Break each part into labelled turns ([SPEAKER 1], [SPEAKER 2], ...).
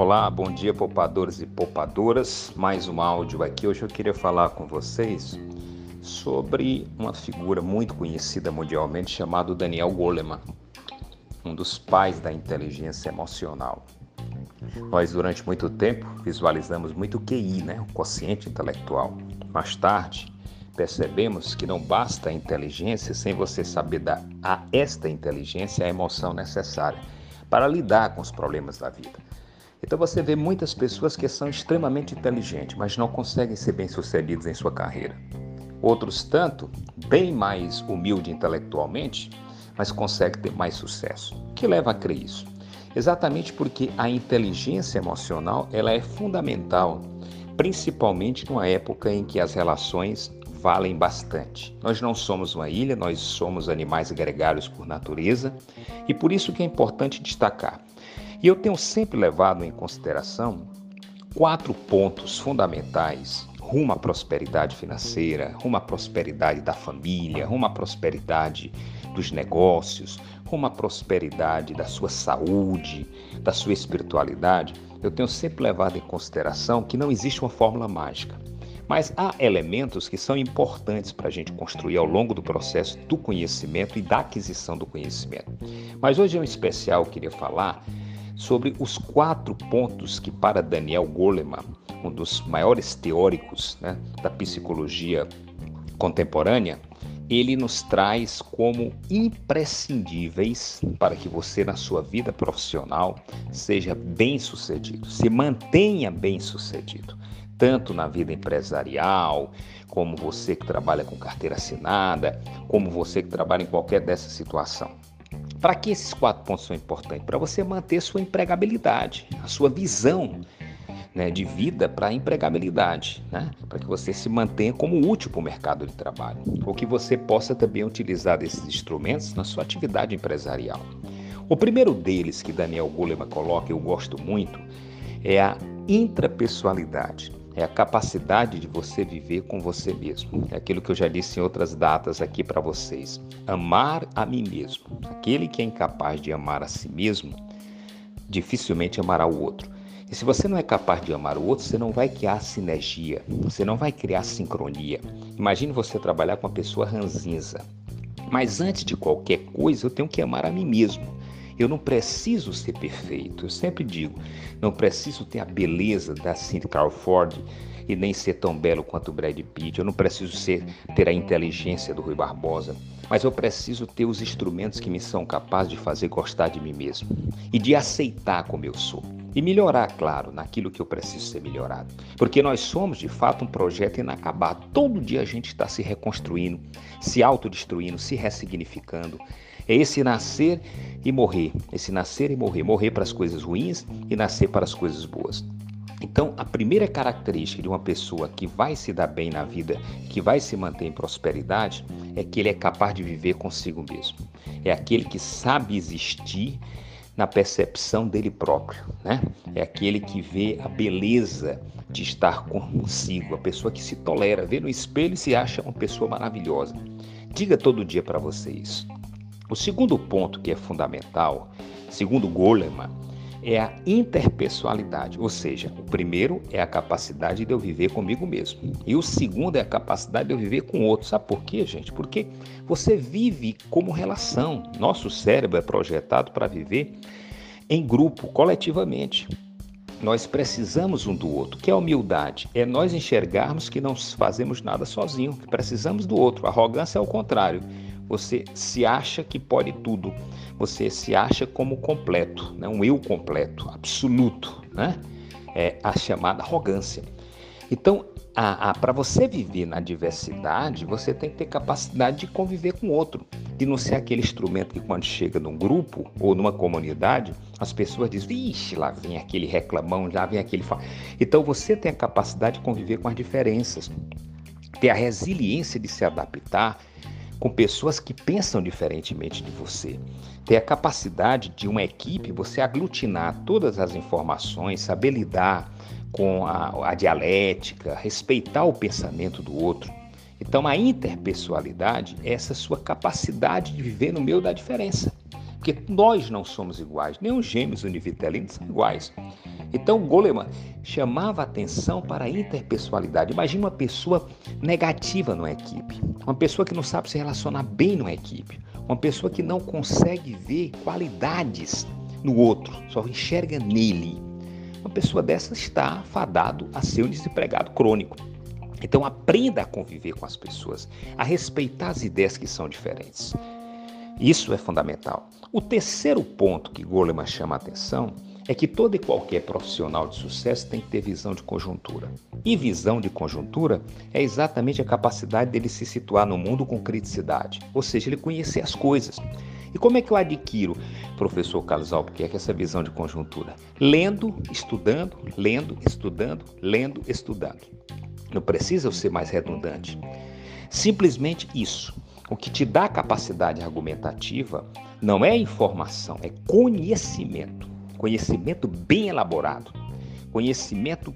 [SPEAKER 1] Olá, bom dia poupadores e poupadoras. Mais um áudio aqui. Hoje eu queria falar com vocês sobre uma figura muito conhecida mundialmente chamado Daniel Goleman, um dos pais da inteligência emocional. Nós durante muito tempo visualizamos muito o QI, né, o quociente intelectual. Mais tarde, percebemos que não basta a inteligência sem você saber dar a esta inteligência a emoção necessária para lidar com os problemas da vida. Então você vê muitas pessoas que são extremamente inteligentes, mas não conseguem ser bem-sucedidos em sua carreira. Outros tanto, bem mais humilde intelectualmente, mas conseguem ter mais sucesso. O que leva a crer isso? Exatamente porque a inteligência emocional ela é fundamental, principalmente numa época em que as relações valem bastante. Nós não somos uma ilha, nós somos animais gregários por natureza e por isso que é importante destacar. E eu tenho sempre levado em consideração quatro pontos fundamentais rumo à prosperidade financeira, rumo à prosperidade da família, rumo à prosperidade dos negócios, rumo à prosperidade da sua saúde, da sua espiritualidade. Eu tenho sempre levado em consideração que não existe uma fórmula mágica. Mas há elementos que são importantes para a gente construir ao longo do processo do conhecimento e da aquisição do conhecimento. Mas hoje, em especial, eu queria falar sobre os quatro pontos que, para Daniel Goleman, um dos maiores teóricos né, da psicologia contemporânea, ele nos traz como imprescindíveis para que você, na sua vida profissional, seja bem sucedido, se mantenha bem sucedido tanto na vida empresarial, como você que trabalha com carteira assinada, como você que trabalha em qualquer dessa situação. Para que esses quatro pontos são importantes? Para você manter sua empregabilidade, a sua visão né, de vida para a empregabilidade, né? para que você se mantenha como útil para o mercado de trabalho, ou que você possa também utilizar esses instrumentos na sua atividade empresarial. O primeiro deles que Daniel Goleman coloca, eu gosto muito, é a intrapessoalidade é a capacidade de você viver com você mesmo. É aquilo que eu já disse em outras datas aqui para vocês. Amar a mim mesmo. Aquele que é incapaz de amar a si mesmo, dificilmente amará o outro. E se você não é capaz de amar o outro, você não vai criar sinergia, você não vai criar sincronia. Imagine você trabalhar com uma pessoa ranzinza. Mas antes de qualquer coisa, eu tenho que amar a mim mesmo. Eu não preciso ser perfeito. Eu sempre digo, não preciso ter a beleza da Cindy Crawford e nem ser tão belo quanto o Brad Pitt. Eu não preciso ser ter a inteligência do Rui Barbosa, mas eu preciso ter os instrumentos que me são capazes de fazer gostar de mim mesmo e de aceitar como eu sou. E melhorar, claro, naquilo que eu preciso ser melhorado. Porque nós somos, de fato, um projeto inacabado. Todo dia a gente está se reconstruindo, se autodestruindo, se ressignificando. É esse nascer e morrer. Esse nascer e morrer. Morrer para as coisas ruins e nascer para as coisas boas. Então, a primeira característica de uma pessoa que vai se dar bem na vida, que vai se manter em prosperidade, é que ele é capaz de viver consigo mesmo. É aquele que sabe existir na percepção dele próprio, né? É aquele que vê a beleza de estar consigo, a pessoa que se tolera, vê no espelho e se acha uma pessoa maravilhosa. Diga todo dia para você isso. O segundo ponto que é fundamental, segundo Goleman, é a interpessoalidade, ou seja, o primeiro é a capacidade de eu viver comigo mesmo, e o segundo é a capacidade de eu viver com outros. Sabe por quê, gente? Porque você vive como relação. Nosso cérebro é projetado para viver em grupo, coletivamente. Nós precisamos um do outro, que é a humildade. É nós enxergarmos que não fazemos nada sozinho, que precisamos do outro. A arrogância é o contrário. Você se acha que pode tudo. Você se acha como completo, né? um eu completo, absoluto. Né? É a chamada arrogância. Então, para você viver na diversidade, você tem que ter capacidade de conviver com o outro, de não ser aquele instrumento que quando chega num grupo ou numa comunidade, as pessoas dizem, vixe, lá vem aquele reclamão, lá vem aquele... Então você tem a capacidade de conviver com as diferenças, ter a resiliência de se adaptar, com pessoas que pensam diferentemente de você. Ter a capacidade de uma equipe você aglutinar todas as informações, saber lidar com a, a dialética, respeitar o pensamento do outro. Então, a interpessoalidade é essa sua capacidade de viver no meio da diferença. Porque nós não somos iguais, nem os gêmeos univitelinos são iguais. Então Goleman chamava atenção para a interpessoalidade. Imagina uma pessoa negativa numa equipe, uma pessoa que não sabe se relacionar bem numa equipe, uma pessoa que não consegue ver qualidades no outro, só enxerga nele. Uma pessoa dessa está fadado a ser um desempregado crônico. Então aprenda a conviver com as pessoas, a respeitar as ideias que são diferentes. Isso é fundamental. O terceiro ponto que Goleman chama a atenção é que todo e qualquer profissional de sucesso tem que ter visão de conjuntura. E visão de conjuntura é exatamente a capacidade dele se situar no mundo com criticidade, ou seja, ele conhecer as coisas. E como é que eu adquiro, professor Carlos Albuquerque, essa visão de conjuntura? Lendo, estudando, lendo, estudando, lendo, estudando. Não precisa ser mais redundante. Simplesmente isso. O que te dá capacidade argumentativa não é informação, é conhecimento. Conhecimento bem elaborado. Conhecimento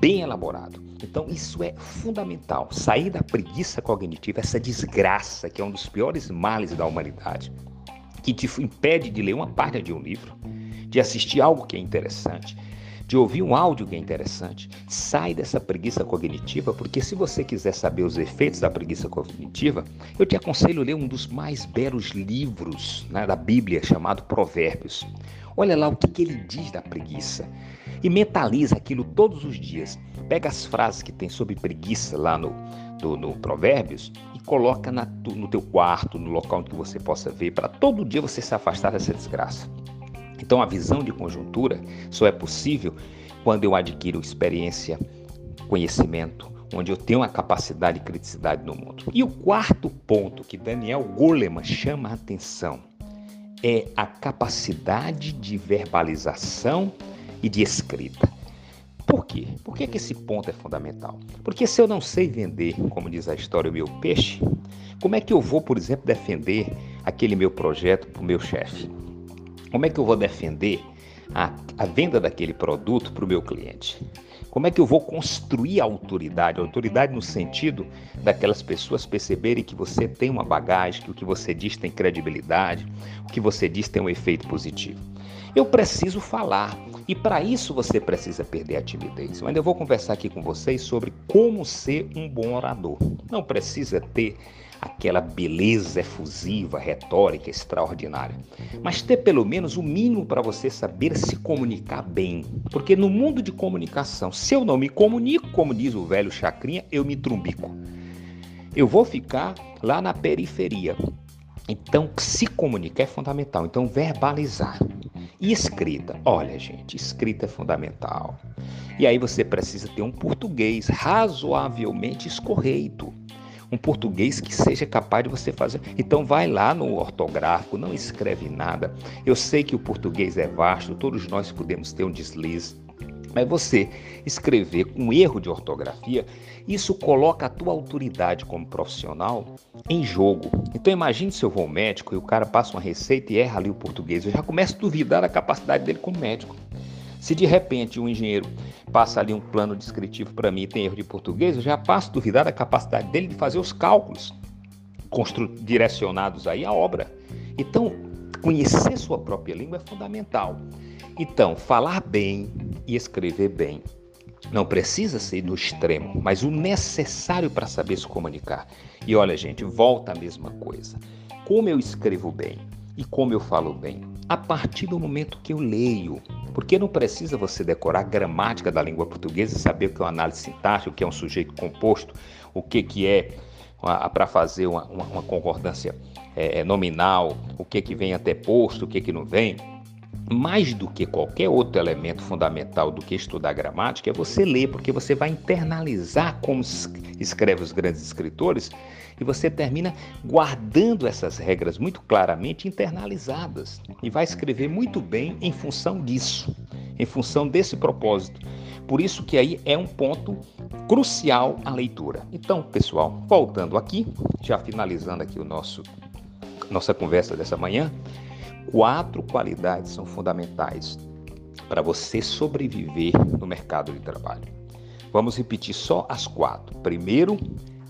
[SPEAKER 1] bem elaborado. Então, isso é fundamental. Sair da preguiça cognitiva, essa desgraça que é um dos piores males da humanidade, que te impede de ler uma página de um livro, de assistir algo que é interessante, de ouvir um áudio que é interessante. Sai dessa preguiça cognitiva, porque se você quiser saber os efeitos da preguiça cognitiva, eu te aconselho a ler um dos mais belos livros né, da Bíblia, chamado Provérbios. Olha lá o que, que ele diz da preguiça e mentaliza aquilo todos os dias. Pega as frases que tem sobre preguiça lá no, do, no Provérbios e coloca na, no teu quarto, no local onde você possa ver, para todo dia você se afastar dessa desgraça. Então, a visão de conjuntura só é possível quando eu adquiro experiência, conhecimento, onde eu tenho uma capacidade de criticidade no mundo. E o quarto ponto que Daniel Goleman chama a atenção é a capacidade de verbalização e de escrita. Por quê? Por que, que esse ponto é fundamental? Porque se eu não sei vender, como diz a história, o meu peixe, como é que eu vou, por exemplo, defender aquele meu projeto para o meu chefe? Como é que eu vou defender a, a venda daquele produto para o meu cliente? Como é que eu vou construir a autoridade? A autoridade no sentido daquelas pessoas perceberem que você tem uma bagagem, que o que você diz tem credibilidade, o que você diz tem um efeito positivo. Eu preciso falar e para isso você precisa perder a timidez. Eu vou conversar aqui com vocês sobre como ser um bom orador. Não precisa ter aquela beleza efusiva, retórica extraordinária, mas ter pelo menos o mínimo para você saber se comunicar bem. Porque no mundo de comunicação, se eu não me comunico, como diz o velho Chacrinha, eu me trumbico. Eu vou ficar lá na periferia. Então, se comunicar é fundamental. Então, verbalizar. E escrita? Olha, gente, escrita é fundamental. E aí você precisa ter um português razoavelmente escorreito um português que seja capaz de você fazer. Então vai lá no ortográfico, não escreve nada. Eu sei que o português é vasto, todos nós podemos ter um deslize. Mas você escrever com erro de ortografia, isso coloca a tua autoridade como profissional em jogo. Então imagine se eu vou ao médico e o cara passa uma receita e erra ali o português. Eu já começo a duvidar da capacidade dele como médico. Se de repente um engenheiro passa ali um plano descritivo para mim e tem erro de português, eu já passo a duvidar da capacidade dele de fazer os cálculos direcionados aí à obra. Então, conhecer sua própria língua é fundamental. Então, falar bem e escrever bem não precisa ser no extremo, mas o necessário para saber se comunicar. E olha, gente, volta a mesma coisa. Como eu escrevo bem e como eu falo bem? A partir do momento que eu leio, porque não precisa você decorar a gramática da língua portuguesa saber o que é uma análise sintática, o que é um sujeito composto, o que, que é para fazer uma, uma, uma concordância é, é, nominal, o que, que vem até posto, o que, que não vem. Mais do que qualquer outro elemento fundamental do que estudar gramática é você ler, porque você vai internalizar como escreve os grandes escritores e você termina guardando essas regras muito claramente internalizadas e vai escrever muito bem em função disso, em função desse propósito. Por isso que aí é um ponto crucial a leitura. Então, pessoal, voltando aqui, já finalizando aqui o nosso nossa conversa dessa manhã, quatro qualidades são fundamentais para você sobreviver no mercado de trabalho. Vamos repetir só as quatro. Primeiro,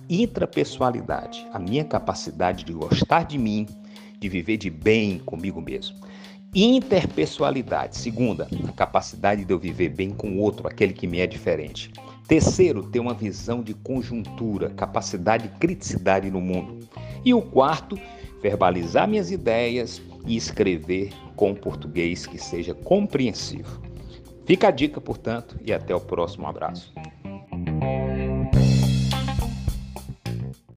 [SPEAKER 1] intrapessoalidade, a minha capacidade de gostar de mim, de viver de bem comigo mesmo. Interpessoalidade. Segunda, a capacidade de eu viver bem com o outro, aquele que me é diferente. Terceiro, ter uma visão de conjuntura, capacidade de criticidade no mundo. E o quarto, verbalizar minhas ideias e escrever com português que seja compreensível. Fica a dica, portanto, e até o próximo abraço.